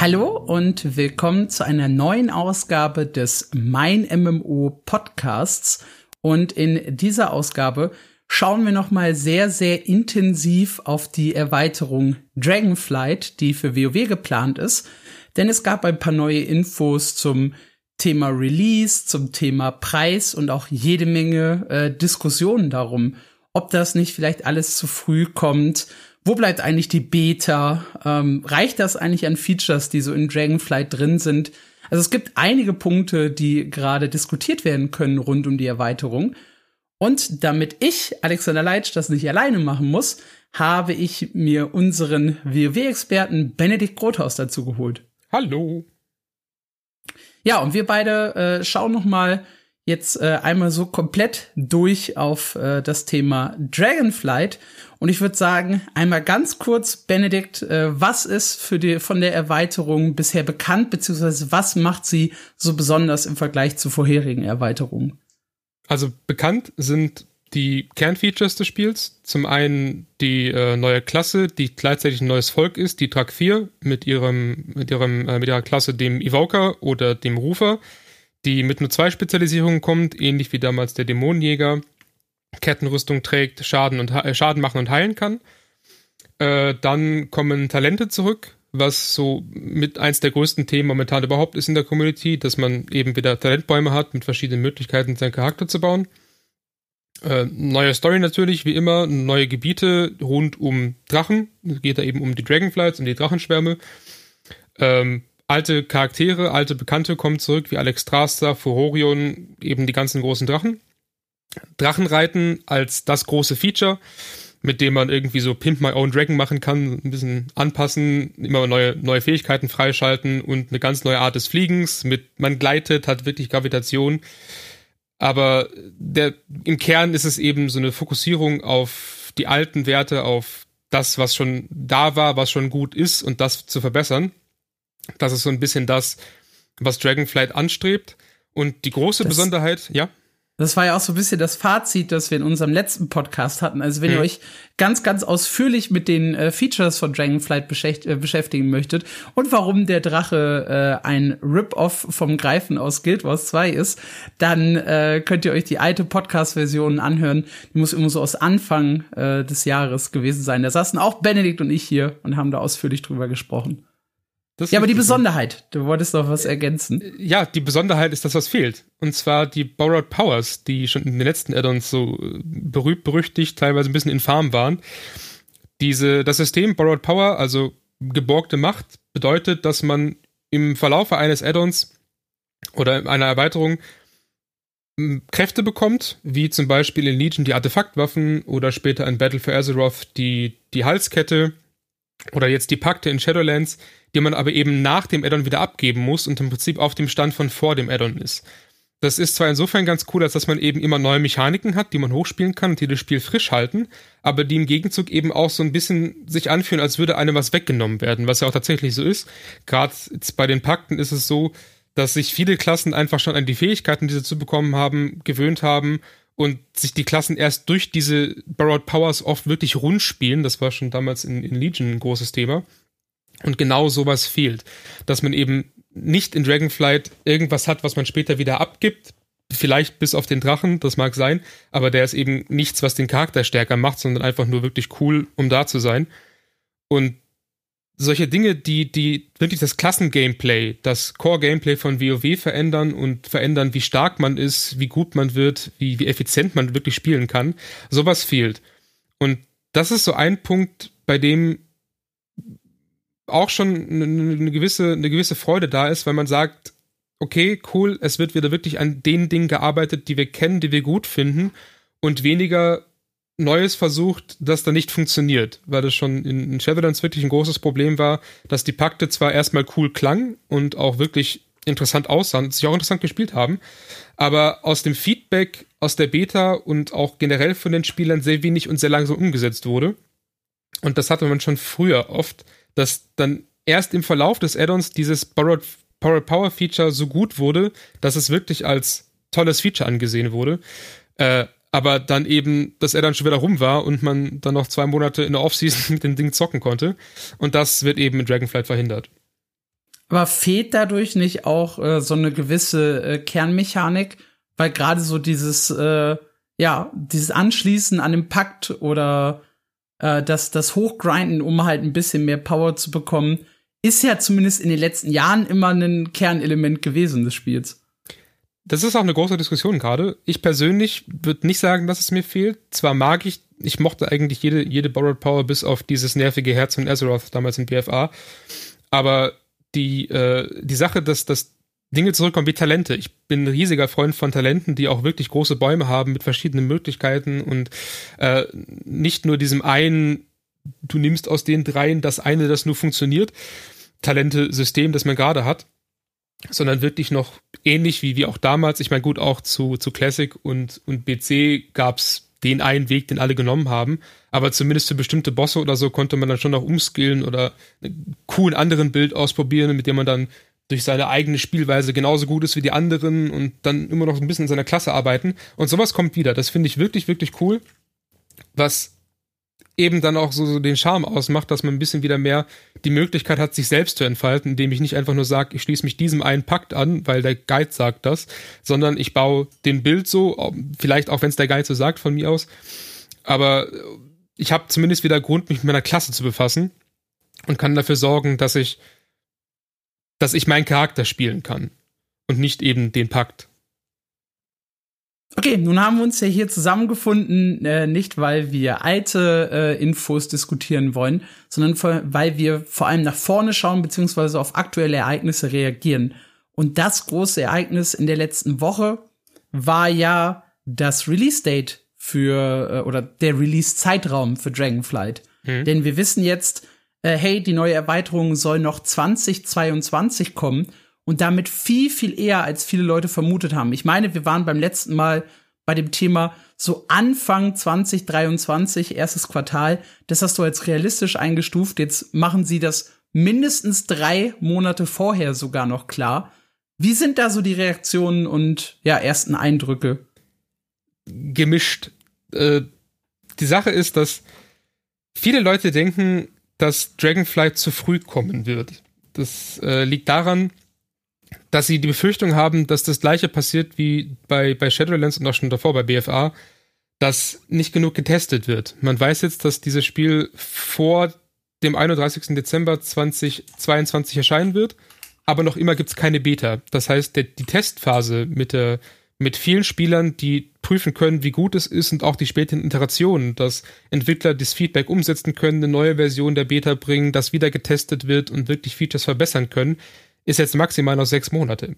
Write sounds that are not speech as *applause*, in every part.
Hallo und willkommen zu einer neuen Ausgabe des Mein MMO Podcasts. Und in dieser Ausgabe schauen wir noch mal sehr, sehr intensiv auf die Erweiterung Dragonflight, die für WoW geplant ist. Denn es gab ein paar neue Infos zum Thema Release, zum Thema Preis und auch jede Menge äh, Diskussionen darum, ob das nicht vielleicht alles zu früh kommt wo bleibt eigentlich die Beta? Ähm, reicht das eigentlich an Features, die so in Dragonflight drin sind? Also es gibt einige Punkte, die gerade diskutiert werden können rund um die Erweiterung. Und damit ich, Alexander Leitsch, das nicht alleine machen muss, habe ich mir unseren WoW-Experten Benedikt Grothaus dazu geholt. Hallo. Ja, und wir beide äh, schauen noch mal jetzt äh, einmal so komplett durch auf äh, das Thema Dragonflight. Und ich würde sagen, einmal ganz kurz, Benedikt, äh, was ist für die, von der Erweiterung bisher bekannt, beziehungsweise was macht sie so besonders im Vergleich zu vorherigen Erweiterungen? Also bekannt sind die Kernfeatures des Spiels. Zum einen die äh, neue Klasse, die gleichzeitig ein neues Volk ist, die Trak 4 mit ihrem, mit ihrem, äh, mit ihrer Klasse, dem Evoker oder dem Rufer die mit nur zwei Spezialisierungen kommt, ähnlich wie damals der Dämonenjäger, Kettenrüstung trägt, Schaden, und, äh, Schaden machen und heilen kann. Äh, dann kommen Talente zurück, was so mit eins der größten Themen momentan überhaupt ist in der Community, dass man eben wieder Talentbäume hat mit verschiedenen Möglichkeiten, seinen Charakter zu bauen. Äh, neue Story natürlich, wie immer, neue Gebiete rund um Drachen. Es geht da eben um die Dragonflights, um die Drachenschwärme. Ähm, alte Charaktere, alte Bekannte kommen zurück, wie Alex Straster, Furorion, eben die ganzen großen Drachen. Drachenreiten als das große Feature, mit dem man irgendwie so Pimp My Own Dragon machen kann, ein bisschen anpassen, immer neue, neue Fähigkeiten freischalten und eine ganz neue Art des Fliegens. Mit, man gleitet, hat wirklich Gravitation. Aber der, im Kern ist es eben so eine Fokussierung auf die alten Werte, auf das, was schon da war, was schon gut ist und das zu verbessern. Das ist so ein bisschen das, was Dragonflight anstrebt. Und die große das, Besonderheit, ja. Das war ja auch so ein bisschen das Fazit, das wir in unserem letzten Podcast hatten. Also wenn hm. ihr euch ganz, ganz ausführlich mit den äh, Features von Dragonflight beschäft äh, beschäftigen möchtet und warum der Drache äh, ein Rip-Off vom Greifen aus Guild Wars 2 ist, dann äh, könnt ihr euch die alte Podcast-Version anhören. Die muss immer so aus Anfang äh, des Jahres gewesen sein. Da saßen auch Benedikt und ich hier und haben da ausführlich drüber gesprochen. Das ja, aber die Besonderheit, du wolltest noch was ergänzen. Ja, die Besonderheit ist das, was fehlt. Und zwar die Borrowed Powers, die schon in den letzten Add-ons so äh, berühmt, berüchtigt, teilweise ein bisschen infam waren. Diese, das System Borrowed Power, also geborgte Macht, bedeutet, dass man im Verlaufe eines Add-ons oder einer Erweiterung Kräfte bekommt, wie zum Beispiel in Legion die Artefaktwaffen oder später in Battle for Azeroth die, die Halskette oder jetzt die Pakte in Shadowlands, die man aber eben nach dem Addon wieder abgeben muss und im Prinzip auf dem Stand von vor dem Addon ist. Das ist zwar insofern ganz cool, als dass man eben immer neue Mechaniken hat, die man hochspielen kann und die das Spiel frisch halten, aber die im Gegenzug eben auch so ein bisschen sich anfühlen, als würde einem was weggenommen werden, was ja auch tatsächlich so ist. Gerade bei den Pakten ist es so, dass sich viele Klassen einfach schon an die Fähigkeiten, die sie zu bekommen haben, gewöhnt haben und sich die Klassen erst durch diese Borrowed Powers oft wirklich rund spielen. Das war schon damals in, in Legion ein großes Thema. Und genau sowas fehlt. Dass man eben nicht in Dragonflight irgendwas hat, was man später wieder abgibt. Vielleicht bis auf den Drachen, das mag sein, aber der ist eben nichts, was den Charakter stärker macht, sondern einfach nur wirklich cool, um da zu sein. Und solche Dinge, die, die wirklich das Klassen-Gameplay, das Core-Gameplay von WoW verändern und verändern, wie stark man ist, wie gut man wird, wie, wie effizient man wirklich spielen kann, sowas fehlt. Und das ist so ein Punkt, bei dem auch schon eine, gewisse, eine gewisse Freude da ist, weil man sagt, okay, cool, es wird wieder wirklich an den Dingen gearbeitet, die wir kennen, die wir gut finden und weniger Neues versucht, das dann nicht funktioniert, weil das schon in Shadowlands wirklich ein großes Problem war, dass die Pakte zwar erstmal cool klangen und auch wirklich interessant aussahen sich auch interessant gespielt haben, aber aus dem Feedback aus der Beta und auch generell von den Spielern sehr wenig und sehr langsam umgesetzt wurde. Und das hatte man schon früher oft, dass dann erst im Verlauf des Add-ons dieses Borrowed Power Feature so gut wurde, dass es wirklich als tolles Feature angesehen wurde. Äh, aber dann eben das Add-on schon wieder rum war und man dann noch zwei Monate in der Offseason *laughs* mit dem Ding zocken konnte. Und das wird eben mit Dragonflight verhindert. Aber fehlt dadurch nicht auch äh, so eine gewisse äh, Kernmechanik? Weil gerade so dieses, äh, ja, dieses Anschließen an den Pakt oder äh, das, das Hochgrinden, um halt ein bisschen mehr Power zu bekommen, ist ja zumindest in den letzten Jahren immer ein Kernelement gewesen des Spiels. Das ist auch eine große Diskussion gerade. Ich persönlich würde nicht sagen, dass es mir fehlt. Zwar mag ich, ich mochte eigentlich jede, jede Borrowed Power bis auf dieses nervige Herz von Azeroth damals in BFA. Aber die, äh, die Sache, dass, dass Dinge zurückkommen wie Talente. Ich bin ein riesiger Freund von Talenten, die auch wirklich große Bäume haben mit verschiedenen Möglichkeiten und äh, nicht nur diesem einen, du nimmst aus den dreien das eine, das nur funktioniert, Talente-System, das man gerade hat, sondern wirklich noch ähnlich wie, wie auch damals. Ich meine, gut, auch zu, zu Classic und, und BC gab's den einen Weg, den alle genommen haben. Aber zumindest für bestimmte Bosse oder so konnte man dann schon noch umskillen oder einen coolen anderen Bild ausprobieren, mit dem man dann durch seine eigene Spielweise genauso gut ist wie die anderen und dann immer noch ein bisschen in seiner Klasse arbeiten. Und sowas kommt wieder. Das finde ich wirklich, wirklich cool. Was eben dann auch so, so den Charme ausmacht, dass man ein bisschen wieder mehr die Möglichkeit hat, sich selbst zu entfalten, indem ich nicht einfach nur sage, ich schließe mich diesem einen Pakt an, weil der Guide sagt das, sondern ich baue den Bild so, vielleicht auch wenn es der Guide so sagt von mir aus, aber ich habe zumindest wieder Grund, mich mit meiner Klasse zu befassen und kann dafür sorgen, dass ich dass ich meinen Charakter spielen kann und nicht eben den Pakt. Okay, nun haben wir uns ja hier zusammengefunden, äh, nicht weil wir alte äh, Infos diskutieren wollen, sondern vor, weil wir vor allem nach vorne schauen beziehungsweise auf aktuelle Ereignisse reagieren. Und das große Ereignis in der letzten Woche war ja das Release-Date für äh, oder der Release-Zeitraum für Dragonflight. Hm. Denn wir wissen jetzt, äh, hey, die neue Erweiterung soll noch 2022 kommen und damit viel, viel eher, als viele Leute vermutet haben. Ich meine, wir waren beim letzten Mal bei dem Thema so Anfang 2023, erstes Quartal. Das hast du als realistisch eingestuft. Jetzt machen sie das mindestens drei Monate vorher sogar noch klar. Wie sind da so die Reaktionen und ja, ersten Eindrücke? Gemischt. Äh, die Sache ist, dass viele Leute denken, dass Dragonflight zu früh kommen wird. Das äh, liegt daran, dass sie die Befürchtung haben, dass das gleiche passiert wie bei, bei Shadowlands und auch schon davor bei BFA, dass nicht genug getestet wird. Man weiß jetzt, dass dieses Spiel vor dem 31. Dezember 2022 erscheinen wird, aber noch immer gibt es keine Beta. Das heißt, der, die Testphase mit der mit vielen Spielern, die prüfen können, wie gut es ist und auch die späteren Iterationen, dass Entwickler das Feedback umsetzen können, eine neue Version der Beta bringen, das wieder getestet wird und wirklich Features verbessern können, ist jetzt maximal noch sechs Monate.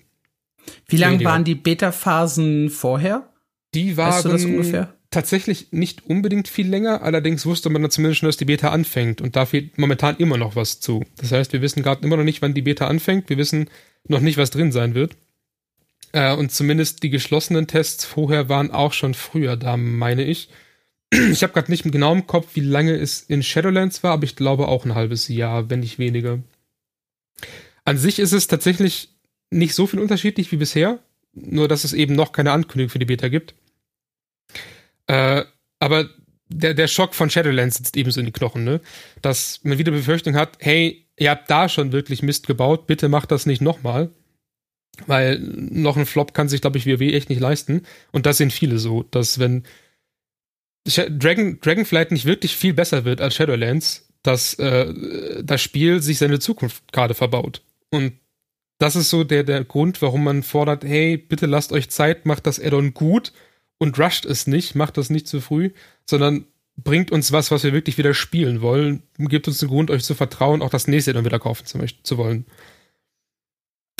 Wie lang waren die Beta-Phasen vorher? Die waren weißt du tatsächlich nicht unbedingt viel länger, allerdings wusste man dann zumindest schon, dass die Beta anfängt und da fehlt momentan immer noch was zu. Das heißt, wir wissen gerade immer noch nicht, wann die Beta anfängt, wir wissen noch nicht, was drin sein wird. Äh, und zumindest die geschlossenen Tests vorher waren auch schon früher da, meine ich. *clears throat* Ich habe gerade nicht genau im Kopf, wie lange es in Shadowlands war, aber ich glaube auch ein halbes Jahr, wenn nicht weniger. An sich ist es tatsächlich nicht so viel unterschiedlich wie bisher, nur dass es eben noch keine Ankündigung für die Beta gibt. Äh, aber der, der Schock von Shadowlands sitzt ebenso in die Knochen, ne? Dass man wieder Befürchtung hat, hey, ihr habt da schon wirklich Mist gebaut, bitte macht das nicht nochmal. Weil noch ein Flop kann sich, glaube ich, WoW echt nicht leisten. Und das sind viele so, dass wenn Dragon, Dragonflight nicht wirklich viel besser wird als Shadowlands, dass äh, das Spiel sich seine Zukunft gerade verbaut. Und das ist so der, der Grund, warum man fordert, hey, bitte lasst euch Zeit, macht das Addon gut und rusht es nicht, macht das nicht zu früh, sondern bringt uns was, was wir wirklich wieder spielen wollen, gibt uns einen Grund, euch zu vertrauen, auch das nächste Addon wieder kaufen zu, zu wollen.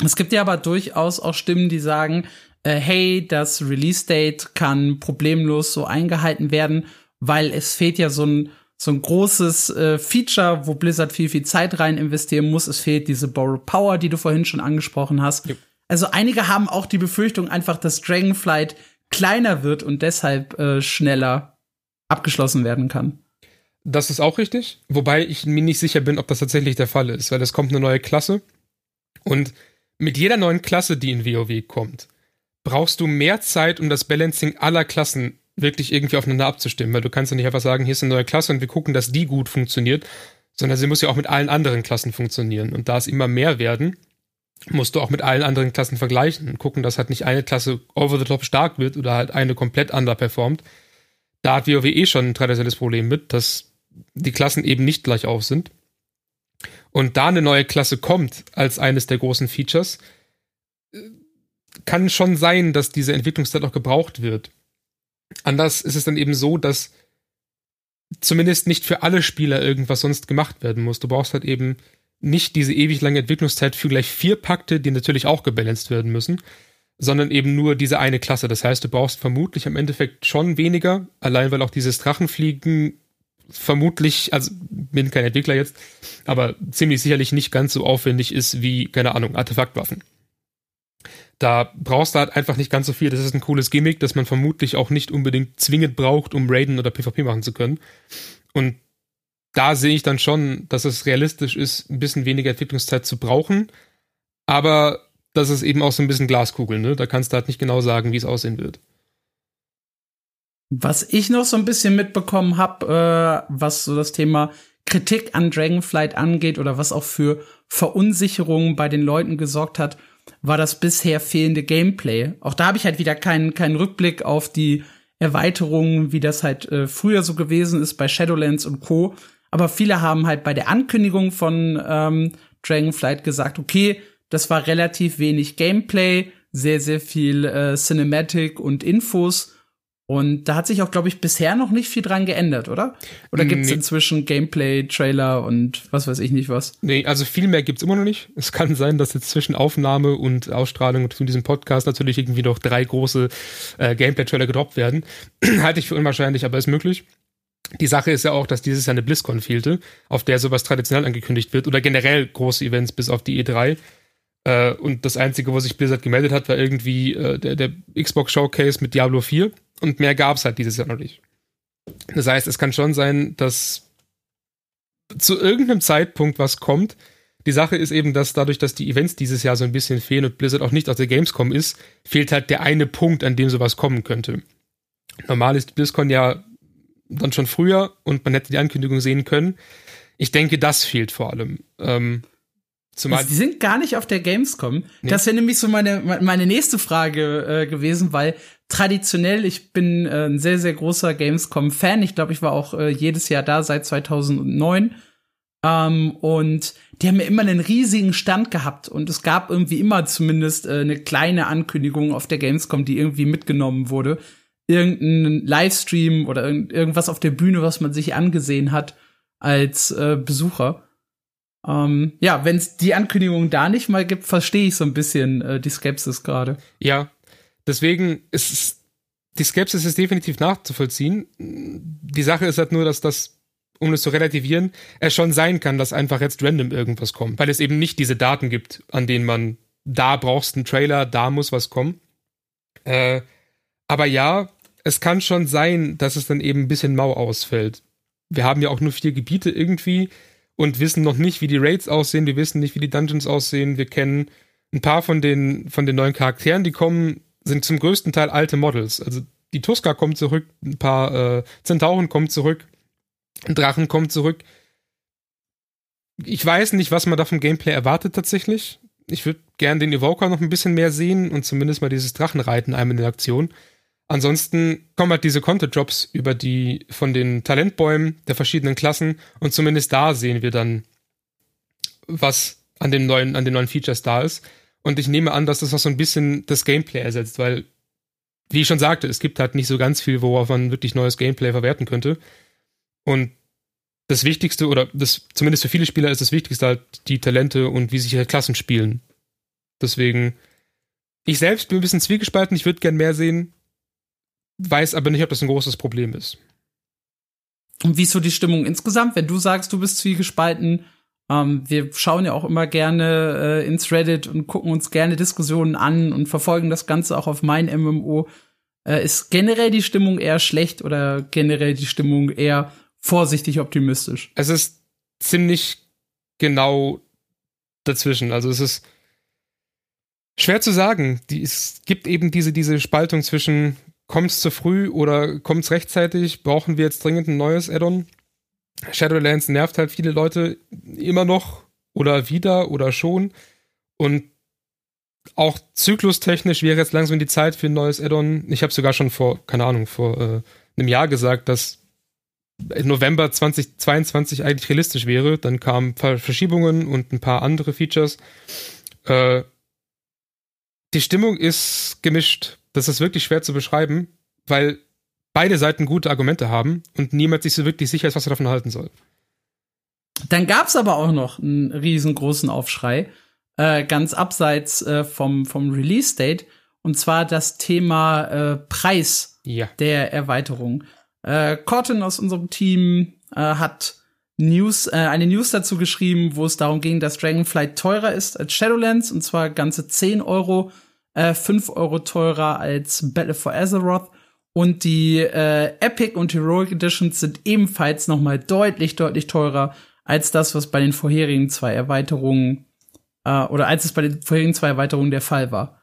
Es gibt ja aber durchaus auch Stimmen, die sagen, äh, hey, das Release-Date kann problemlos so eingehalten werden, weil es fehlt ja so ein so ein großes äh, Feature, wo Blizzard viel, viel Zeit rein investieren muss. Es fehlt diese Borrow Power, die du vorhin schon angesprochen hast. Yep. Also einige haben auch die Befürchtung einfach, dass Dragonflight kleiner wird und deshalb äh, schneller abgeschlossen werden kann. Das ist auch richtig, wobei ich mir nicht sicher bin, ob das tatsächlich der Fall ist, weil es kommt eine neue Klasse und mit jeder neuen Klasse, die in WoW kommt, brauchst du mehr Zeit, um das Balancing aller Klassen wirklich irgendwie aufeinander abzustimmen, weil du kannst ja nicht einfach sagen, hier ist eine neue Klasse und wir gucken, dass die gut funktioniert, sondern sie muss ja auch mit allen anderen Klassen funktionieren. Und da es immer mehr werden, musst du auch mit allen anderen Klassen vergleichen und gucken, dass halt nicht eine Klasse over the top stark wird oder halt eine komplett underperformt. Da hat WoW eh schon ein traditionelles Problem mit, dass die Klassen eben nicht gleich auf sind. Und da eine neue Klasse kommt als eines der großen Features, kann schon sein, dass diese Entwicklungszeit auch gebraucht wird. Anders ist es dann eben so, dass zumindest nicht für alle Spieler irgendwas sonst gemacht werden muss. Du brauchst halt eben nicht diese ewig lange Entwicklungszeit für gleich vier Pakte, die natürlich auch gebalanced werden müssen, sondern eben nur diese eine Klasse. Das heißt, du brauchst vermutlich im Endeffekt schon weniger, allein weil auch dieses Drachenfliegen vermutlich, also bin kein Entwickler jetzt, aber ziemlich sicherlich nicht ganz so aufwendig ist wie, keine Ahnung, Artefaktwaffen. Da brauchst du halt einfach nicht ganz so viel. Das ist ein cooles Gimmick, das man vermutlich auch nicht unbedingt zwingend braucht, um Raiden oder PvP machen zu können. Und da sehe ich dann schon, dass es realistisch ist, ein bisschen weniger Entwicklungszeit zu brauchen. Aber das ist eben auch so ein bisschen Glaskugel, ne? Da kannst du halt nicht genau sagen, wie es aussehen wird. Was ich noch so ein bisschen mitbekommen habe, äh, was so das Thema Kritik an Dragonflight angeht oder was auch für Verunsicherungen bei den Leuten gesorgt hat, war das bisher fehlende Gameplay. Auch da habe ich halt wieder keinen keinen Rückblick auf die Erweiterungen, wie das halt äh, früher so gewesen ist bei Shadowlands und Co. Aber viele haben halt bei der Ankündigung von ähm, Dragonflight gesagt, okay, das war relativ wenig Gameplay, sehr, sehr viel äh, Cinematic und Infos. Und da hat sich auch, glaube ich, bisher noch nicht viel dran geändert, oder? Oder gibt es nee. inzwischen Gameplay, Trailer und was weiß ich nicht was? Nee, also viel mehr gibt es immer noch nicht. Es kann sein, dass jetzt zwischen Aufnahme und Ausstrahlung von diesem Podcast natürlich irgendwie noch drei große äh, Gameplay-Trailer gedroppt werden. *clears throat* Halte ich für unwahrscheinlich, aber ist möglich. Die Sache ist ja auch, dass dieses Jahr eine BlizzCon fehlte, auf der sowas traditionell angekündigt wird oder generell große Events bis auf die E3. Äh, und das Einzige, wo sich Blizzard gemeldet hat, war irgendwie äh, der, der Xbox Showcase mit Diablo 4 und mehr gab es halt dieses Jahr noch nicht. Das heißt, es kann schon sein, dass zu irgendeinem Zeitpunkt was kommt. Die Sache ist eben, dass dadurch, dass die Events dieses Jahr so ein bisschen fehlen und Blizzard auch nicht aus der Gamescom ist, fehlt halt der eine Punkt, an dem sowas kommen könnte. Normal ist BlizzCon ja dann schon früher und man hätte die Ankündigung sehen können. Ich denke, das fehlt vor allem. Ähm, Zumal die sind gar nicht auf der Gamescom. Nee. Das wäre nämlich so meine, meine nächste Frage äh, gewesen, weil traditionell, ich bin äh, ein sehr, sehr großer Gamescom-Fan. Ich glaube, ich war auch äh, jedes Jahr da seit 2009. Ähm, und die haben ja immer einen riesigen Stand gehabt. Und es gab irgendwie immer zumindest äh, eine kleine Ankündigung auf der Gamescom, die irgendwie mitgenommen wurde irgendein Livestream oder irgendwas auf der Bühne, was man sich angesehen hat als äh, Besucher. Ähm, ja, wenn es die Ankündigung da nicht mal gibt, verstehe ich so ein bisschen äh, die Skepsis gerade. Ja, deswegen ist die Skepsis ist definitiv nachzuvollziehen. Die Sache ist halt nur, dass das, um es zu relativieren, es schon sein kann, dass einfach jetzt random irgendwas kommt, weil es eben nicht diese Daten gibt, an denen man da brauchst einen Trailer, da muss was kommen. Äh, aber ja, es kann schon sein, dass es dann eben ein bisschen mau ausfällt. Wir haben ja auch nur vier Gebiete irgendwie und wissen noch nicht, wie die Raids aussehen. Wir wissen nicht, wie die Dungeons aussehen. Wir kennen ein paar von den, von den neuen Charakteren, die kommen, sind zum größten Teil alte Models. Also die Tuska kommt zurück, ein paar äh, Zentauren kommen zurück, ein Drachen kommt zurück. Ich weiß nicht, was man da vom Gameplay erwartet tatsächlich. Ich würde gern den Evoker noch ein bisschen mehr sehen und zumindest mal dieses Drachenreiten einmal in der Aktion. Ansonsten kommen halt diese Content-Drops über die von den Talentbäumen der verschiedenen Klassen und zumindest da sehen wir dann, was an den neuen, an den neuen Features da ist. Und ich nehme an, dass das auch so ein bisschen das Gameplay ersetzt, weil, wie ich schon sagte, es gibt halt nicht so ganz viel, worauf man wirklich neues Gameplay verwerten könnte. Und das Wichtigste, oder das, zumindest für viele Spieler ist das Wichtigste halt die Talente und wie sich ihre Klassen spielen. Deswegen, ich selbst bin ein bisschen zwiegespalten, ich würde gern mehr sehen weiß aber nicht, ob das ein großes Problem ist. Und wie ist so die Stimmung insgesamt, wenn du sagst, du bist zwiegespalten? Ähm, wir schauen ja auch immer gerne äh, ins Reddit und gucken uns gerne Diskussionen an und verfolgen das Ganze auch auf mein MMO. Äh, ist generell die Stimmung eher schlecht oder generell die Stimmung eher vorsichtig optimistisch? Es ist ziemlich genau dazwischen. Also es ist schwer zu sagen. Die, es gibt eben diese, diese Spaltung zwischen kommt es zu früh oder kommt es rechtzeitig? Brauchen wir jetzt dringend ein neues Addon? Shadowlands nervt halt viele Leute immer noch oder wieder oder schon. Und auch zyklustechnisch wäre jetzt langsam die Zeit für ein neues Add-on. Ich habe sogar schon vor, keine Ahnung, vor äh, einem Jahr gesagt, dass November 2022 eigentlich realistisch wäre. Dann kamen Verschiebungen und ein paar andere Features. Äh, die Stimmung ist gemischt. Das ist wirklich schwer zu beschreiben, weil beide Seiten gute Argumente haben und niemand sich so wirklich sicher ist, was er davon halten soll. Dann gab's aber auch noch einen riesengroßen Aufschrei, äh, ganz abseits äh, vom, vom Release-Date, und zwar das Thema äh, Preis ja. der Erweiterung. Äh, Corton aus unserem Team äh, hat News, äh, eine News dazu geschrieben, wo es darum ging, dass Dragonflight teurer ist als Shadowlands, und zwar ganze 10 Euro, äh, 5 Euro teurer als Battle for Azeroth. Und die äh, Epic und Heroic Editions sind ebenfalls noch mal deutlich, deutlich teurer als das, was bei den vorherigen zwei Erweiterungen äh, oder als es bei den vorherigen zwei Erweiterungen der Fall war.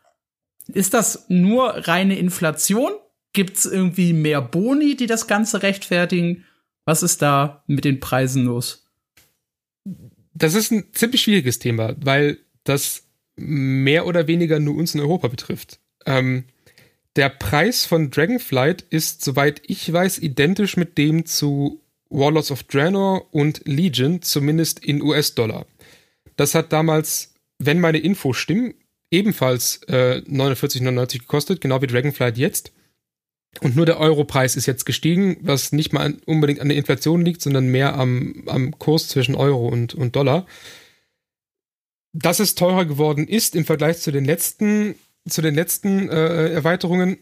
Ist das nur reine Inflation? Gibt es irgendwie mehr Boni, die das Ganze rechtfertigen? Was ist da mit den Preisen los? Das ist ein ziemlich schwieriges Thema, weil das mehr oder weniger nur uns in Europa betrifft. Ähm, der Preis von Dragonflight ist, soweit ich weiß, identisch mit dem zu Warlords of Draenor und Legion, zumindest in US-Dollar. Das hat damals, wenn meine Infos stimmen, ebenfalls äh, 49,99 gekostet, genau wie Dragonflight jetzt. Und nur der Europreis ist jetzt gestiegen, was nicht mal unbedingt an der Inflation liegt, sondern mehr am, am Kurs zwischen Euro und, und Dollar. Dass es teurer geworden ist im Vergleich zu den letzten, zu den letzten äh, Erweiterungen.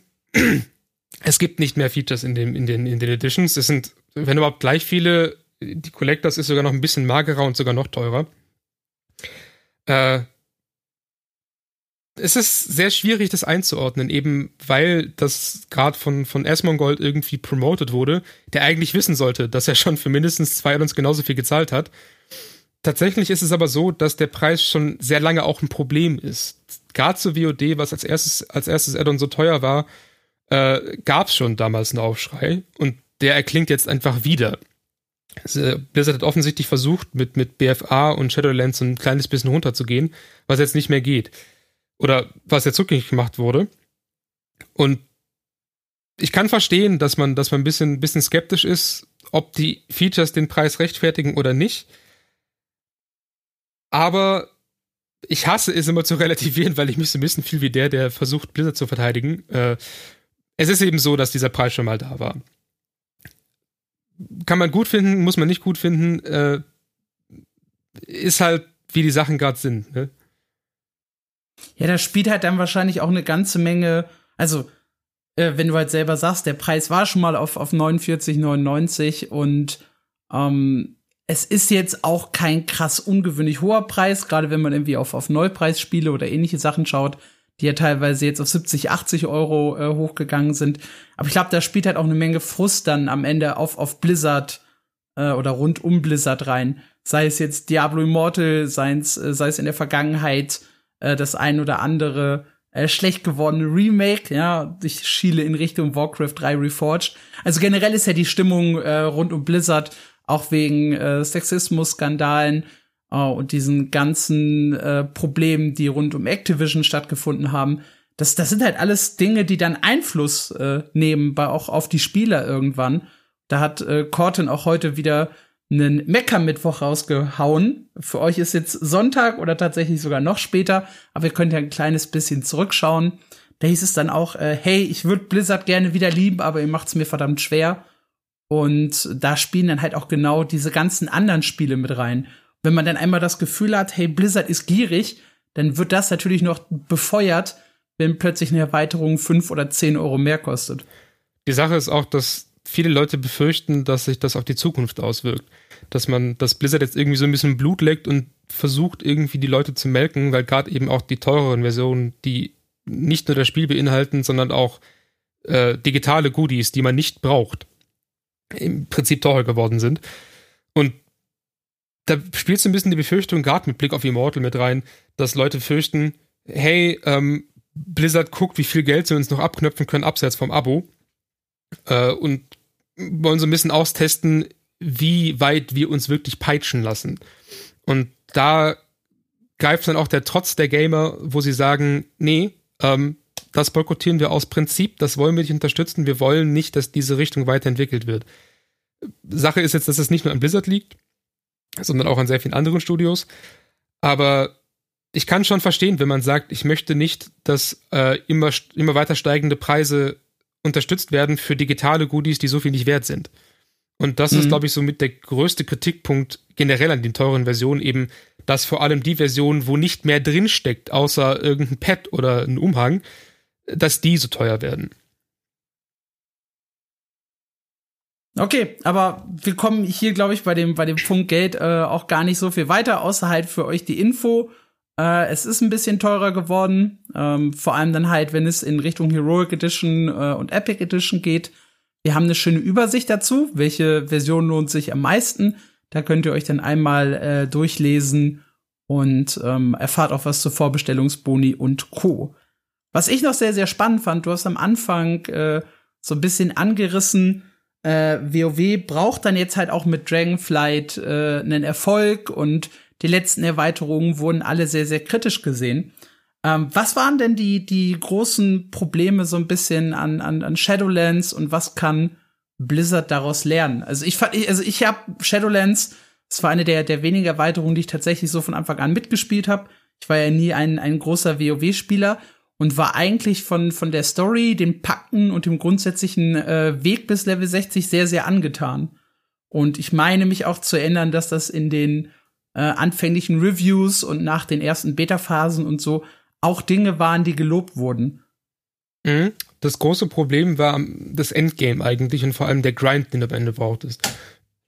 es gibt nicht mehr Features in, dem, in, den, in den Editions. Es sind, wenn überhaupt, gleich viele. Die Collectors ist sogar noch ein bisschen magerer und sogar noch teurer. Äh, es ist sehr schwierig, das einzuordnen, eben weil das gerade von, von Asmongold irgendwie promoted wurde, der eigentlich wissen sollte, dass er schon für mindestens zwei Addons genauso viel gezahlt hat. Tatsächlich ist es aber so, dass der Preis schon sehr lange auch ein Problem ist. Gerade zu WOD, was als erstes, als erstes Addon so teuer war, äh, gab es schon damals einen Aufschrei und der erklingt jetzt einfach wieder. Also, Blizzard hat offensichtlich versucht, mit, mit BFA und Shadowlands ein kleines bisschen runterzugehen, was jetzt nicht mehr geht oder was jetzt rückgängig gemacht wurde. Und ich kann verstehen, dass man, dass man ein bisschen, bisschen skeptisch ist, ob die Features den Preis rechtfertigen oder nicht. Aber ich hasse es immer zu relativieren, weil ich müsste wissen, viel wie der, der versucht, Blizzard zu verteidigen. Äh, es ist eben so, dass dieser Preis schon mal da war. Kann man gut finden, muss man nicht gut finden. Äh, ist halt, wie die Sachen gerade sind. Ne? Ja, da spielt halt dann wahrscheinlich auch eine ganze Menge, also äh, wenn du halt selber sagst, der Preis war schon mal auf, auf 49,99 und ähm, es ist jetzt auch kein krass ungewöhnlich hoher Preis, gerade wenn man irgendwie auf, auf Neupreisspiele oder ähnliche Sachen schaut, die ja teilweise jetzt auf 70, 80 Euro äh, hochgegangen sind. Aber ich glaube, da spielt halt auch eine Menge Frust dann am Ende auf, auf Blizzard äh, oder rund um Blizzard rein. Sei es jetzt Diablo Immortal, sei es, äh, sei es in der Vergangenheit äh, das ein oder andere äh, schlecht gewordene Remake, ja, ich schiele in Richtung Warcraft 3 Reforged. Also generell ist ja die Stimmung äh, rund um Blizzard auch wegen äh, Sexismus-Skandalen äh, und diesen ganzen äh, Problemen, die rund um Activision stattgefunden haben. Das, das sind halt alles Dinge, die dann Einfluss äh, nehmen, bei auch auf die Spieler irgendwann. Da hat äh, Corton auch heute wieder einen Mecker-Mittwoch rausgehauen. Für euch ist jetzt Sonntag oder tatsächlich sogar noch später, aber ihr könnt ja ein kleines bisschen zurückschauen. Da hieß es dann auch, äh, hey, ich würde Blizzard gerne wieder lieben, aber ihr macht's mir verdammt schwer. Und da spielen dann halt auch genau diese ganzen anderen Spiele mit rein. Wenn man dann einmal das Gefühl hat, hey, Blizzard ist gierig, dann wird das natürlich noch befeuert, wenn plötzlich eine Erweiterung fünf oder zehn Euro mehr kostet. Die Sache ist auch, dass viele Leute befürchten, dass sich das auf die Zukunft auswirkt. Dass man, dass Blizzard jetzt irgendwie so ein bisschen Blut leckt und versucht, irgendwie die Leute zu melken, weil gerade eben auch die teureren Versionen, die nicht nur das Spiel beinhalten, sondern auch äh, digitale Goodies, die man nicht braucht, im Prinzip teurer geworden sind. Und da spielt so ein bisschen die Befürchtung, gerade mit Blick auf Immortal mit rein, dass Leute fürchten, hey, ähm, Blizzard guckt, wie viel Geld sie uns noch abknöpfen können, abseits vom Abo äh, und wollen so ein bisschen austesten, wie weit wir uns wirklich peitschen lassen. Und da greift dann auch der Trotz der Gamer, wo sie sagen, nee, ähm, das boykottieren wir aus Prinzip, das wollen wir nicht unterstützen, wir wollen nicht, dass diese Richtung weiterentwickelt wird. Sache ist jetzt, dass es nicht nur an Blizzard liegt, sondern auch an sehr vielen anderen Studios. Aber ich kann schon verstehen, wenn man sagt, ich möchte nicht, dass äh, immer, immer weiter steigende Preise unterstützt werden für digitale Goodies, die so viel nicht wert sind. Und das mhm. ist, glaube ich, somit der größte Kritikpunkt generell an den teuren Versionen, eben, dass vor allem die Version, wo nicht mehr drinsteckt, außer irgendein Pad oder ein Umhang, dass die so teuer werden. Okay, aber wir kommen hier, glaube ich, bei dem, bei dem Punkt Geld äh, auch gar nicht so viel weiter, außer halt für euch die Info. Äh, es ist ein bisschen teurer geworden, ähm, vor allem dann halt, wenn es in Richtung Heroic Edition äh, und Epic Edition geht. Wir haben eine schöne Übersicht dazu, welche Version lohnt sich am meisten. Da könnt ihr euch dann einmal äh, durchlesen und ähm, erfahrt auch was zu Vorbestellungsboni und Co. Was ich noch sehr, sehr spannend fand, du hast am Anfang äh, so ein bisschen angerissen, äh, WoW braucht dann jetzt halt auch mit Dragonflight äh, einen Erfolg und die letzten Erweiterungen wurden alle sehr, sehr kritisch gesehen. Ähm, was waren denn die, die großen Probleme so ein bisschen an, an, an Shadowlands und was kann Blizzard daraus lernen? Also ich fand, also ich habe Shadowlands, es war eine der, der wenigen Erweiterungen, die ich tatsächlich so von Anfang an mitgespielt habe. Ich war ja nie ein, ein großer WoW-Spieler und war eigentlich von, von der Story, dem Pakten und dem grundsätzlichen äh, Weg bis Level 60 sehr, sehr angetan. Und ich meine mich auch zu erinnern, dass das in den äh, anfänglichen Reviews und nach den ersten Beta-Phasen und so auch Dinge waren, die gelobt wurden. Mhm. Das große Problem war das Endgame eigentlich und vor allem der Grind, den du am Ende brauchtest.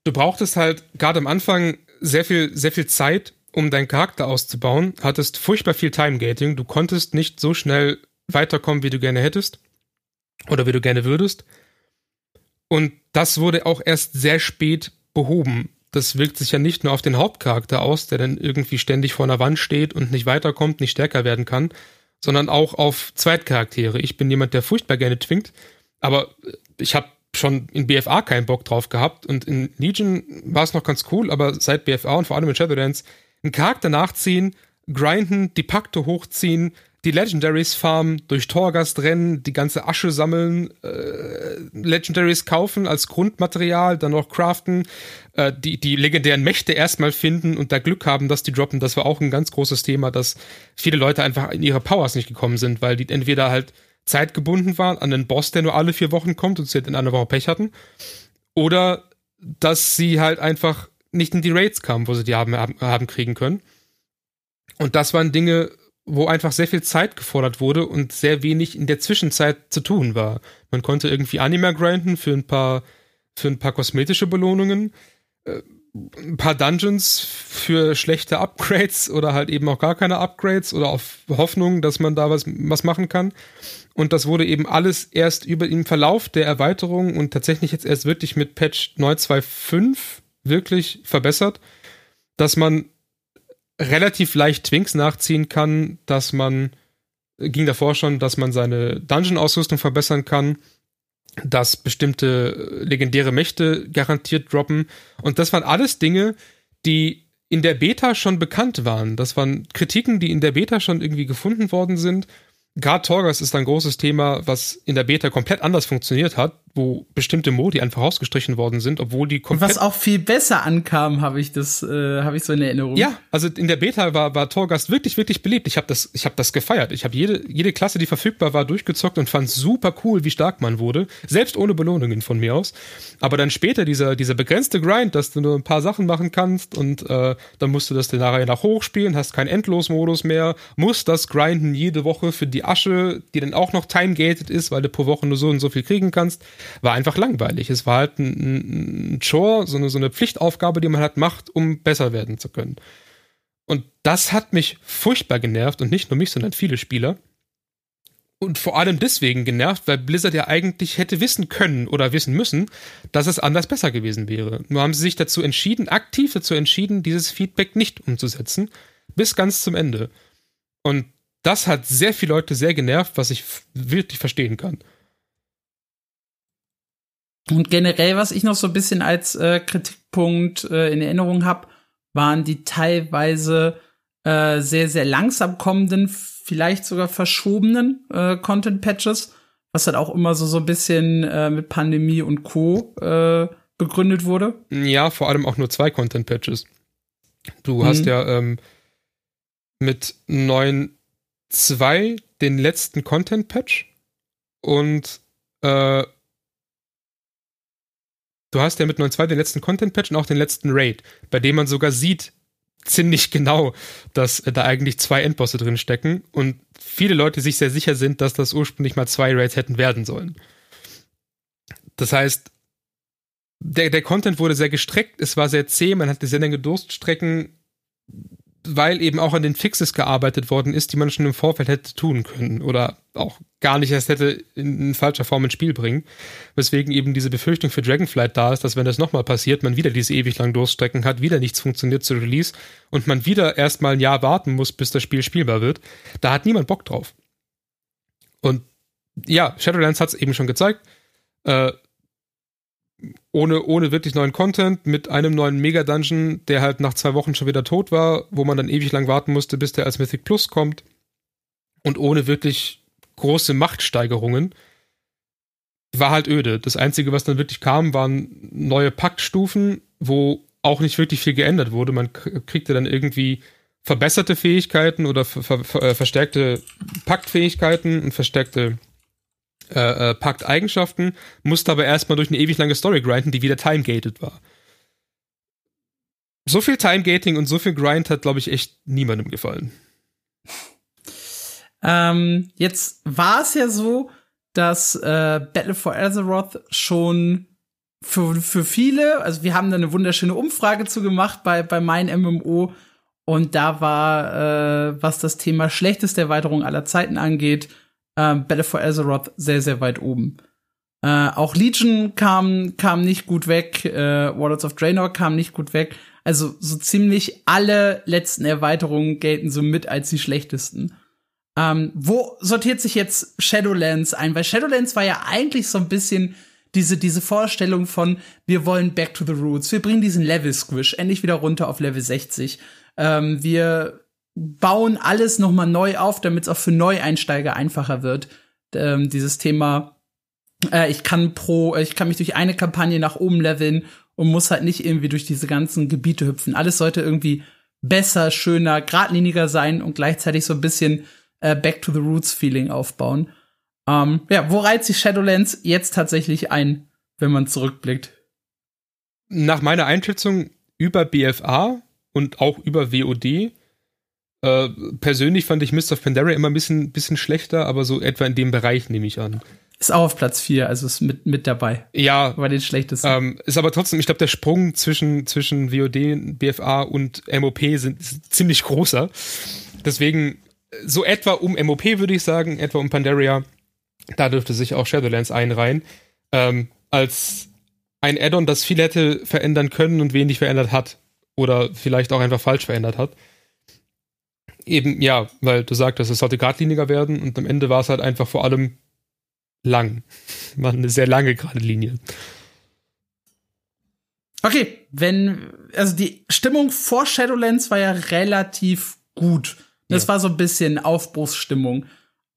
Du brauchtest halt gerade am Anfang sehr viel, sehr viel Zeit, um deinen Charakter auszubauen, hattest furchtbar viel Time-Gating. Du konntest nicht so schnell weiterkommen, wie du gerne hättest oder wie du gerne würdest. Und das wurde auch erst sehr spät behoben. Das wirkt sich ja nicht nur auf den Hauptcharakter aus, der dann irgendwie ständig vor einer Wand steht und nicht weiterkommt, nicht stärker werden kann, sondern auch auf Zweitcharaktere. Ich bin jemand, der furchtbar gerne twinkt, aber ich habe schon in BFA keinen Bock drauf gehabt und in Legion war es noch ganz cool, aber seit BFA und vor allem in Shadowlands einen Charakter nachziehen, grinden, die Pakte hochziehen, die Legendaries farmen, durch Torgast rennen, die ganze Asche sammeln, äh, Legendaries kaufen als Grundmaterial, dann noch craften, äh, die, die legendären Mächte erstmal finden und da Glück haben, dass die droppen. Das war auch ein ganz großes Thema, dass viele Leute einfach in ihre Powers nicht gekommen sind, weil die entweder halt zeitgebunden waren an einen Boss, der nur alle vier Wochen kommt und sie halt in einer Woche Pech hatten, oder dass sie halt einfach nicht in die Raids kamen, wo sie die haben, haben kriegen können. Und das waren Dinge, wo einfach sehr viel Zeit gefordert wurde und sehr wenig in der Zwischenzeit zu tun war. Man konnte irgendwie Anima grinden für ein paar, für ein paar kosmetische Belohnungen, äh, ein paar Dungeons für schlechte Upgrades oder halt eben auch gar keine Upgrades oder auf Hoffnung, dass man da was, was machen kann. Und das wurde eben alles erst über im Verlauf der Erweiterung und tatsächlich jetzt erst wirklich mit Patch 925 wirklich verbessert, dass man relativ leicht Twinks nachziehen kann, dass man, ging davor schon, dass man seine Dungeon-Ausrüstung verbessern kann, dass bestimmte legendäre Mächte garantiert droppen. Und das waren alles Dinge, die in der Beta schon bekannt waren. Das waren Kritiken, die in der Beta schon irgendwie gefunden worden sind Gerade Torgas ist ein großes Thema, was in der Beta komplett anders funktioniert hat, wo bestimmte Modi einfach ausgestrichen worden sind, obwohl die komplett. Was auch viel besser ankam, habe ich das, äh, habe ich so in Erinnerung. Ja, also in der Beta war, war Torgas wirklich, wirklich beliebt. Ich habe das, ich habe das gefeiert. Ich habe jede, jede Klasse, die verfügbar war, durchgezockt und fand super cool, wie stark man wurde. Selbst ohne Belohnungen von mir aus. Aber dann später dieser, dieser begrenzte Grind, dass du nur ein paar Sachen machen kannst und äh, dann musst du das dann nachher nach hoch spielen, hast keinen Endlosmodus mehr, musst das grinden jede Woche für die Asche, die dann auch noch time-gated ist, weil du pro Woche nur so und so viel kriegen kannst, war einfach langweilig. Es war halt ein, ein Chore, so eine, so eine Pflichtaufgabe, die man halt macht, um besser werden zu können. Und das hat mich furchtbar genervt und nicht nur mich, sondern viele Spieler. Und vor allem deswegen genervt, weil Blizzard ja eigentlich hätte wissen können oder wissen müssen, dass es anders besser gewesen wäre. Nur haben sie sich dazu entschieden, aktiv dazu entschieden, dieses Feedback nicht umzusetzen, bis ganz zum Ende. Und das hat sehr viele Leute sehr genervt, was ich wirklich verstehen kann. Und generell, was ich noch so ein bisschen als äh, Kritikpunkt äh, in Erinnerung habe, waren die teilweise äh, sehr, sehr langsam kommenden, vielleicht sogar verschobenen äh, Content-Patches, was dann auch immer so, so ein bisschen äh, mit Pandemie und Co. Äh, begründet wurde. Ja, vor allem auch nur zwei Content-Patches. Du mhm. hast ja ähm, mit 9.2 den letzten Content-Patch und äh, du hast ja mit 9.2 den letzten Content-Patch und auch den letzten Raid, bei dem man sogar sieht, ziemlich genau, dass da eigentlich zwei Endbosse drin stecken und viele Leute sich sehr sicher sind, dass das ursprünglich mal zwei Raids hätten werden sollen. Das heißt, der, der Content wurde sehr gestreckt, es war sehr zäh, man hatte sehr lange Durststrecken, weil eben auch an den Fixes gearbeitet worden ist, die man schon im Vorfeld hätte tun können oder auch gar nicht erst hätte in, falscher Form ins Spiel bringen. Weswegen eben diese Befürchtung für Dragonflight da ist, dass wenn das nochmal passiert, man wieder diese ewig langen Durststrecken hat, wieder nichts funktioniert zu Release und man wieder erstmal ein Jahr warten muss, bis das Spiel spielbar wird. Da hat niemand Bock drauf. Und ja, Shadowlands hat es eben schon gezeigt. Äh, ohne, ohne wirklich neuen Content, mit einem neuen Mega-Dungeon, der halt nach zwei Wochen schon wieder tot war, wo man dann ewig lang warten musste, bis der als Mythic Plus kommt. Und ohne wirklich große Machtsteigerungen. War halt öde. Das Einzige, was dann wirklich kam, waren neue Paktstufen, wo auch nicht wirklich viel geändert wurde. Man kriegte dann irgendwie verbesserte Fähigkeiten oder ver ver äh, verstärkte Paktfähigkeiten und verstärkte äh, äh, packt Eigenschaften, musste aber erstmal durch eine ewig lange Story grinden, die wieder timegated war. So viel Timegating und so viel Grind hat, glaube ich, echt niemandem gefallen. Ähm, jetzt war es ja so, dass äh, Battle for Azeroth schon für, für viele, also wir haben da eine wunderschöne Umfrage zu gemacht bei, bei mein MMO und da war, äh, was das Thema schlechteste Erweiterung aller Zeiten angeht, äh, Battle for Azeroth sehr, sehr weit oben. Äh, auch Legion kam, kam nicht gut weg, äh, Warlords of Draenor kam nicht gut weg. Also so ziemlich alle letzten Erweiterungen gelten so mit als die schlechtesten. Ähm, wo sortiert sich jetzt Shadowlands ein? Weil Shadowlands war ja eigentlich so ein bisschen diese, diese Vorstellung von, wir wollen back to the roots. Wir bringen diesen Level-Squish endlich wieder runter auf Level 60. Ähm, wir bauen alles nochmal neu auf, damit es auch für Neueinsteiger einfacher wird. Ähm, dieses Thema, äh, ich kann pro, ich kann mich durch eine Kampagne nach oben leveln und muss halt nicht irgendwie durch diese ganzen Gebiete hüpfen. Alles sollte irgendwie besser, schöner, geradliniger sein und gleichzeitig so ein bisschen äh, Back to the Roots Feeling aufbauen. Ähm, ja, wo reizt sich Shadowlands jetzt tatsächlich ein, wenn man zurückblickt? Nach meiner Einschätzung über BFA und auch über WOD äh, persönlich fand ich Mist of Pandaria immer ein bisschen, bisschen schlechter, aber so etwa in dem Bereich nehme ich an. Ist auch auf Platz 4, also ist mit, mit dabei. Ja. Bei den schlechtesten. Ähm, ist aber trotzdem, ich glaube, der Sprung zwischen, zwischen WOD, BFA und MOP sind, ist ziemlich großer. Deswegen, so etwa um MOP würde ich sagen, etwa um Pandaria, da dürfte sich auch Shadowlands einreihen. Ähm, als ein Add-on, das viel hätte verändern können und wenig verändert hat. Oder vielleicht auch einfach falsch verändert hat. Eben, ja, weil du sagtest, es sollte geradliniger werden und am Ende war es halt einfach vor allem lang. *laughs* War eine sehr lange gerade Linie. Okay, wenn, also die Stimmung vor Shadowlands war ja relativ gut. Das ja. war so ein bisschen Aufbruchsstimmung.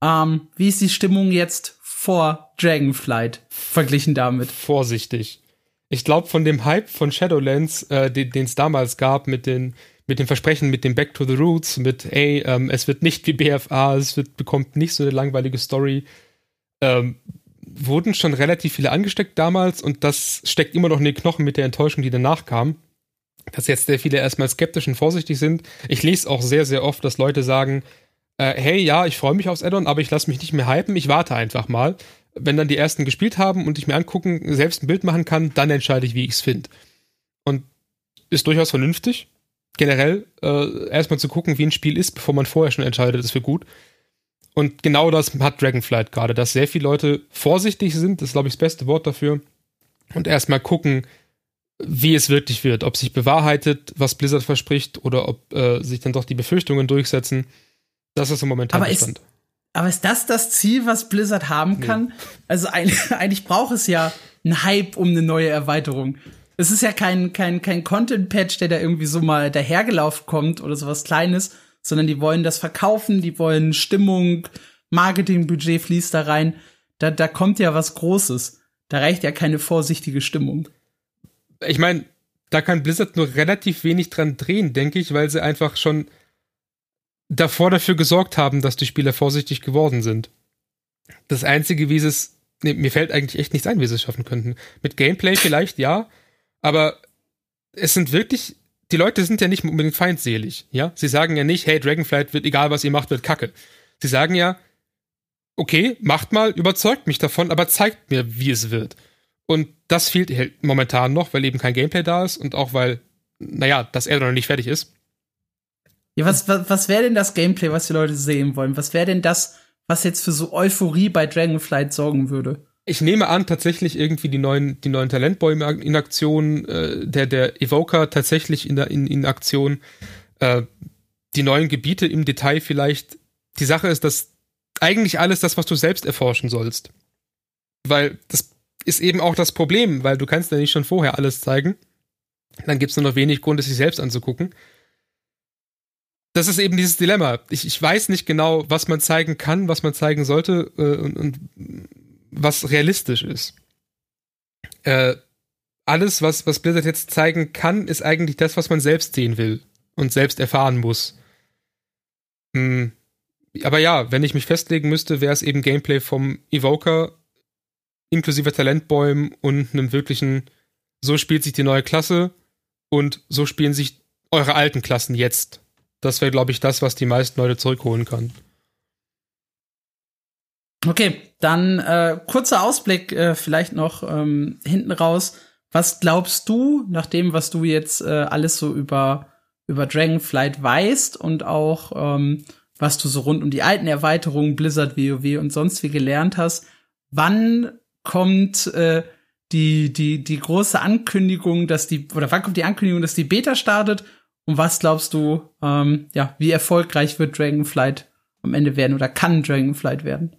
Ähm, wie ist die Stimmung jetzt vor Dragonflight verglichen damit? Vorsichtig. Ich glaube, von dem Hype von Shadowlands, äh, den es damals gab mit den mit dem Versprechen, mit dem Back to the Roots, mit, ey, ähm, es wird nicht wie BFA, es wird, bekommt nicht so eine langweilige Story, ähm, wurden schon relativ viele angesteckt damals und das steckt immer noch in den Knochen mit der Enttäuschung, die danach kam. Dass jetzt sehr viele erstmal skeptisch und vorsichtig sind. Ich lese auch sehr, sehr oft, dass Leute sagen, äh, hey, ja, ich freue mich aufs Addon, aber ich lasse mich nicht mehr hypen, ich warte einfach mal. Wenn dann die ersten gespielt haben und ich mir angucken, selbst ein Bild machen kann, dann entscheide ich, wie ich es finde. Und ist durchaus vernünftig generell äh, erstmal zu gucken, wie ein Spiel ist, bevor man vorher schon entscheidet, ist für gut. Und genau das hat Dragonflight gerade, dass sehr viele Leute vorsichtig sind, das ist, glaube ich, das beste Wort dafür. Und erstmal gucken, wie es wirklich wird, ob sich bewahrheitet, was Blizzard verspricht, oder ob äh, sich dann doch die Befürchtungen durchsetzen. Das ist im Moment aber Ist, aber ist das das Ziel, was Blizzard haben kann? Nee. Also eigentlich, *laughs* eigentlich braucht es ja einen Hype um eine neue Erweiterung. Es ist ja kein, kein, kein Content-Patch, der da irgendwie so mal dahergelaufen kommt oder sowas Kleines, sondern die wollen das verkaufen, die wollen Stimmung, Marketingbudget fließt da rein. Da, da kommt ja was Großes. Da reicht ja keine vorsichtige Stimmung. Ich meine, da kann Blizzard nur relativ wenig dran drehen, denke ich, weil sie einfach schon davor dafür gesorgt haben, dass die Spieler vorsichtig geworden sind. Das Einzige, wie sie es, nee, mir fällt eigentlich echt nichts ein, wie sie es schaffen könnten. Mit Gameplay vielleicht, ja, aber es sind wirklich, die Leute sind ja nicht unbedingt feindselig, ja. Sie sagen ja nicht, hey, Dragonflight wird, egal was ihr macht, wird kacke. Sie sagen ja, okay, macht mal, überzeugt mich davon, aber zeigt mir, wie es wird. Und das fehlt halt momentan noch, weil eben kein Gameplay da ist und auch weil, naja, das Addon noch nicht fertig ist. Ja, was, was, was wäre denn das Gameplay, was die Leute sehen wollen? Was wäre denn das, was jetzt für so Euphorie bei Dragonflight sorgen würde? Ich nehme an, tatsächlich irgendwie die neuen, die neuen Talentbäume in Aktion, äh, der, der Evoker tatsächlich in, der, in, in Aktion, äh, die neuen Gebiete im Detail vielleicht. Die Sache ist, dass eigentlich alles das, was du selbst erforschen sollst. Weil das ist eben auch das Problem, weil du kannst ja nicht schon vorher alles zeigen. Dann gibt es nur noch wenig Grund, es sich selbst anzugucken. Das ist eben dieses Dilemma. Ich, ich weiß nicht genau, was man zeigen kann, was man zeigen sollte äh, und, und, was realistisch ist. Äh, alles, was, was Blizzard jetzt zeigen kann, ist eigentlich das, was man selbst sehen will und selbst erfahren muss. Hm. Aber ja, wenn ich mich festlegen müsste, wäre es eben Gameplay vom Evoker inklusive Talentbäumen und einem wirklichen, so spielt sich die neue Klasse und so spielen sich eure alten Klassen jetzt. Das wäre, glaube ich, das, was die meisten Leute zurückholen kann. Okay, dann äh, kurzer Ausblick äh, vielleicht noch ähm, hinten raus. Was glaubst du, nach dem, was du jetzt äh, alles so über, über Dragonflight weißt und auch ähm, was du so rund um die alten Erweiterungen, Blizzard, WoW und sonst wie gelernt hast, wann kommt äh, die, die, die große Ankündigung, dass die, oder wann kommt die Ankündigung, dass die Beta startet? Und was glaubst du, ähm, ja, wie erfolgreich wird Dragonflight am Ende werden oder kann Dragonflight werden?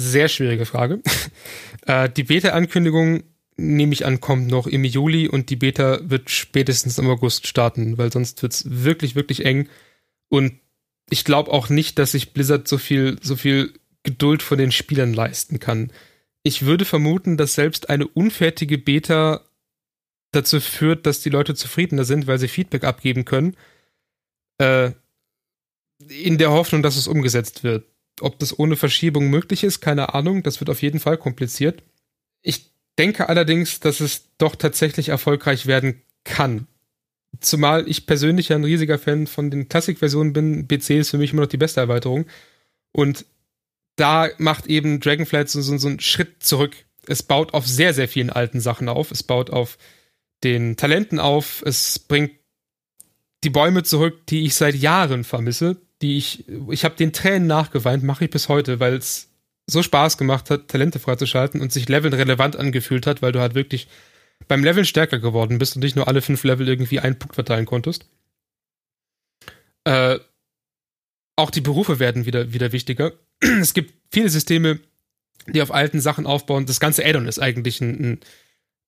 Sehr schwierige Frage. *laughs* äh, die Beta-Ankündigung, nehme ich an, kommt noch im Juli und die Beta wird spätestens im August starten, weil sonst wird's wirklich, wirklich eng. Und ich glaube auch nicht, dass sich Blizzard so viel, so viel Geduld von den Spielern leisten kann. Ich würde vermuten, dass selbst eine unfertige Beta dazu führt, dass die Leute zufriedener sind, weil sie Feedback abgeben können. Äh, in der Hoffnung, dass es umgesetzt wird. Ob das ohne Verschiebung möglich ist, keine Ahnung. Das wird auf jeden Fall kompliziert. Ich denke allerdings, dass es doch tatsächlich erfolgreich werden kann. Zumal ich persönlich ein riesiger Fan von den Classic-Versionen bin. BC ist für mich immer noch die beste Erweiterung. Und da macht eben Dragonflight so, so, so einen Schritt zurück. Es baut auf sehr, sehr vielen alten Sachen auf. Es baut auf den Talenten auf. Es bringt die Bäume zurück, die ich seit Jahren vermisse. Die ich, ich habe den Tränen nachgeweint, mache ich bis heute, weil es so Spaß gemacht hat, Talente freizuschalten und sich Leveln relevant angefühlt hat, weil du halt wirklich beim Leveln stärker geworden bist und nicht nur alle fünf Level irgendwie einen Punkt verteilen konntest. Äh, auch die Berufe werden wieder, wieder wichtiger. *clears throat* es gibt viele Systeme, die auf alten Sachen aufbauen. Das ganze Addon ist eigentlich ein, ein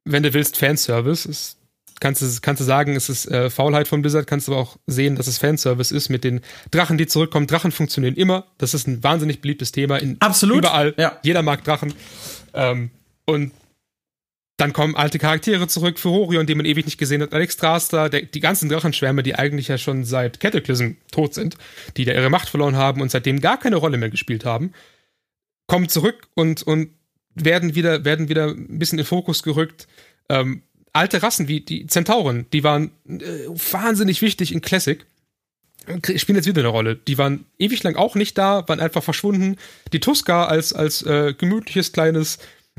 wenn du willst, Fanservice. Es, kannst, du, kannst du sagen, es ist äh, Faulheit von Blizzard, kannst du aber auch sehen, dass es Fanservice ist mit den Drachen, die zurückkommen. Drachen funktionieren immer. Das ist ein wahnsinnig beliebtes Thema in Absolut. überall. Ja. Jeder mag Drachen. Ähm, und dann kommen alte Charaktere zurück für Horion, die man ewig nicht gesehen hat. Alex Draster, der, die ganzen Drachenschwärme, die eigentlich ja schon seit Cataclysm tot sind, die da ihre Macht verloren haben und seitdem gar keine Rolle mehr gespielt haben, kommen zurück und, und werden wieder, werden wieder ein bisschen in Fokus gerückt. Ähm, alte Rassen wie die Zentauren, die waren äh, wahnsinnig wichtig in Classic, spielen jetzt wieder eine Rolle. Die waren ewig lang auch nicht da, waren einfach verschwunden. Die Tuska als, als äh, gemütliches kleines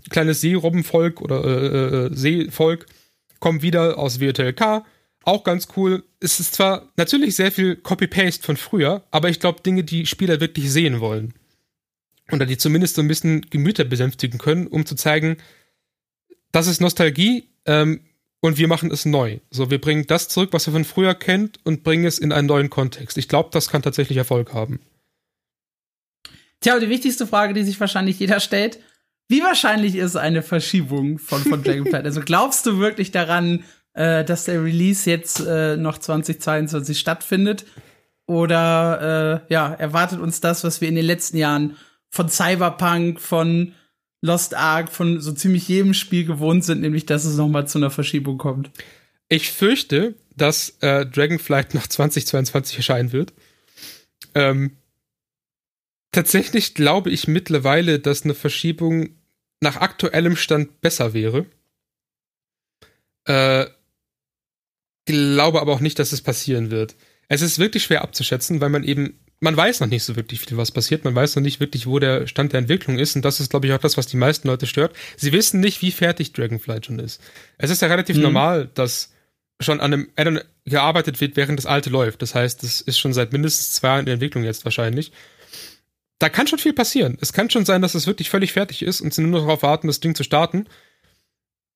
kleines Seerobbenvolk oder äh, äh, Seevolk kommen wieder aus WTLK. Auch ganz cool. Es ist zwar natürlich sehr viel Copy-Paste von früher, aber ich glaube Dinge, die Spieler wirklich sehen wollen. Oder die zumindest so ein bisschen Gemüter besänftigen können, um zu zeigen, das ist Nostalgie ähm, und wir machen es neu. So, wir bringen das zurück, was ihr von früher kennt und bringen es in einen neuen Kontext. Ich glaube, das kann tatsächlich Erfolg haben. Tja, die wichtigste Frage, die sich wahrscheinlich jeder stellt, wie wahrscheinlich ist eine Verschiebung von, von Dragonflight? also glaubst du wirklich daran, äh, dass der Release jetzt äh, noch 2022 stattfindet? Oder äh, ja, erwartet uns das, was wir in den letzten Jahren von Cyberpunk, von Lost Ark, von so ziemlich jedem Spiel gewohnt sind, nämlich dass es nochmal zu einer Verschiebung kommt. Ich fürchte, dass äh, Dragonflight noch 2022 erscheinen wird. Ähm, tatsächlich glaube ich mittlerweile, dass eine Verschiebung nach aktuellem Stand besser wäre. Äh, glaube aber auch nicht, dass es passieren wird. Es ist wirklich schwer abzuschätzen, weil man eben, man weiß noch nicht so wirklich viel, was passiert. Man weiß noch nicht wirklich, wo der Stand der Entwicklung ist. Und das ist, glaube ich, auch das, was die meisten Leute stört. Sie wissen nicht, wie fertig Dragonflight schon ist. Es ist ja relativ mhm. normal, dass schon an einem Addon gearbeitet wird, während das alte läuft. Das heißt, es ist schon seit mindestens zwei Jahren in der Entwicklung jetzt wahrscheinlich. Da kann schon viel passieren. Es kann schon sein, dass es wirklich völlig fertig ist und sie nur noch darauf warten, das Ding zu starten.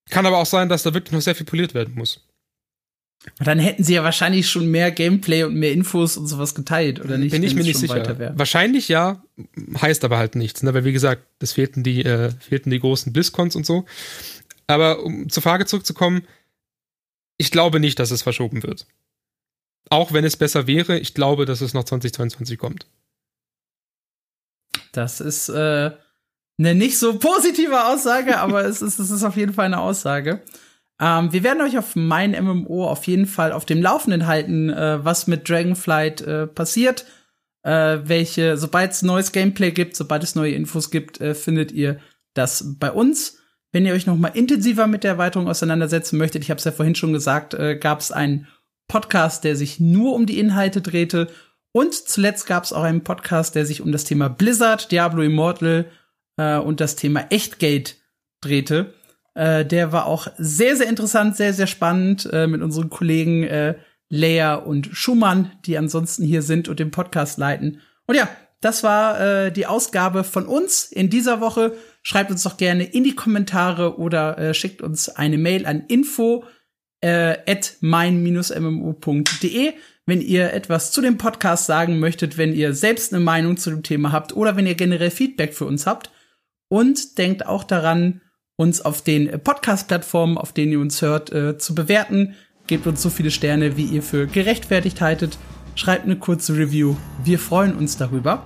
Kann aber auch sein, dass da wirklich noch sehr viel poliert werden muss. Dann hätten sie ja wahrscheinlich schon mehr Gameplay und mehr Infos und sowas geteilt, oder nicht? Bin ich mir nicht sicher. Wahrscheinlich ja, heißt aber halt nichts, ne? weil wie gesagt, es fehlten die, äh, fehlten die großen BlizzCons und so. Aber um zur Frage zurückzukommen, ich glaube nicht, dass es verschoben wird. Auch wenn es besser wäre, ich glaube, dass es noch 2022 kommt. Das ist äh, eine nicht so positive Aussage, aber es, ist, es ist auf jeden Fall eine Aussage. Ähm, wir werden euch auf mein MMO auf jeden Fall auf dem Laufenden halten, äh, was mit Dragonflight äh, passiert. Äh, welche, sobald es neues Gameplay gibt, sobald es neue Infos gibt, äh, findet ihr das bei uns. Wenn ihr euch noch mal intensiver mit der Erweiterung auseinandersetzen möchtet, ich habe es ja vorhin schon gesagt, äh, gab es einen Podcast, der sich nur um die Inhalte drehte. Und zuletzt gab es auch einen Podcast, der sich um das Thema Blizzard, Diablo Immortal äh, und das Thema Echtgate drehte. Äh, der war auch sehr, sehr interessant, sehr, sehr spannend äh, mit unseren Kollegen äh, Leia und Schumann, die ansonsten hier sind und den Podcast leiten. Und ja, das war äh, die Ausgabe von uns in dieser Woche. Schreibt uns doch gerne in die Kommentare oder äh, schickt uns eine Mail an info äh, at mein-mmo.de, wenn ihr etwas zu dem Podcast sagen möchtet, wenn ihr selbst eine Meinung zu dem Thema habt oder wenn ihr generell Feedback für uns habt. Und denkt auch daran, uns auf den Podcast-Plattformen, auf denen ihr uns hört, äh, zu bewerten. Gebt uns so viele Sterne, wie ihr für gerechtfertigt haltet. Schreibt eine kurze Review. Wir freuen uns darüber.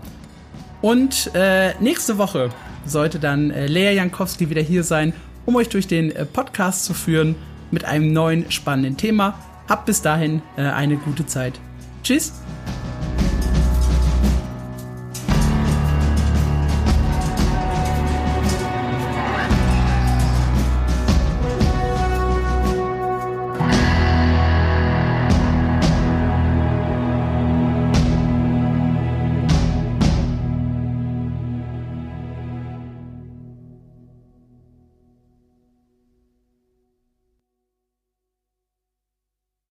Und äh, nächste Woche sollte dann äh, Lea Jankowski wieder hier sein, um euch durch den äh, Podcast zu führen mit einem neuen spannenden Thema. Habt bis dahin äh, eine gute Zeit. Tschüss.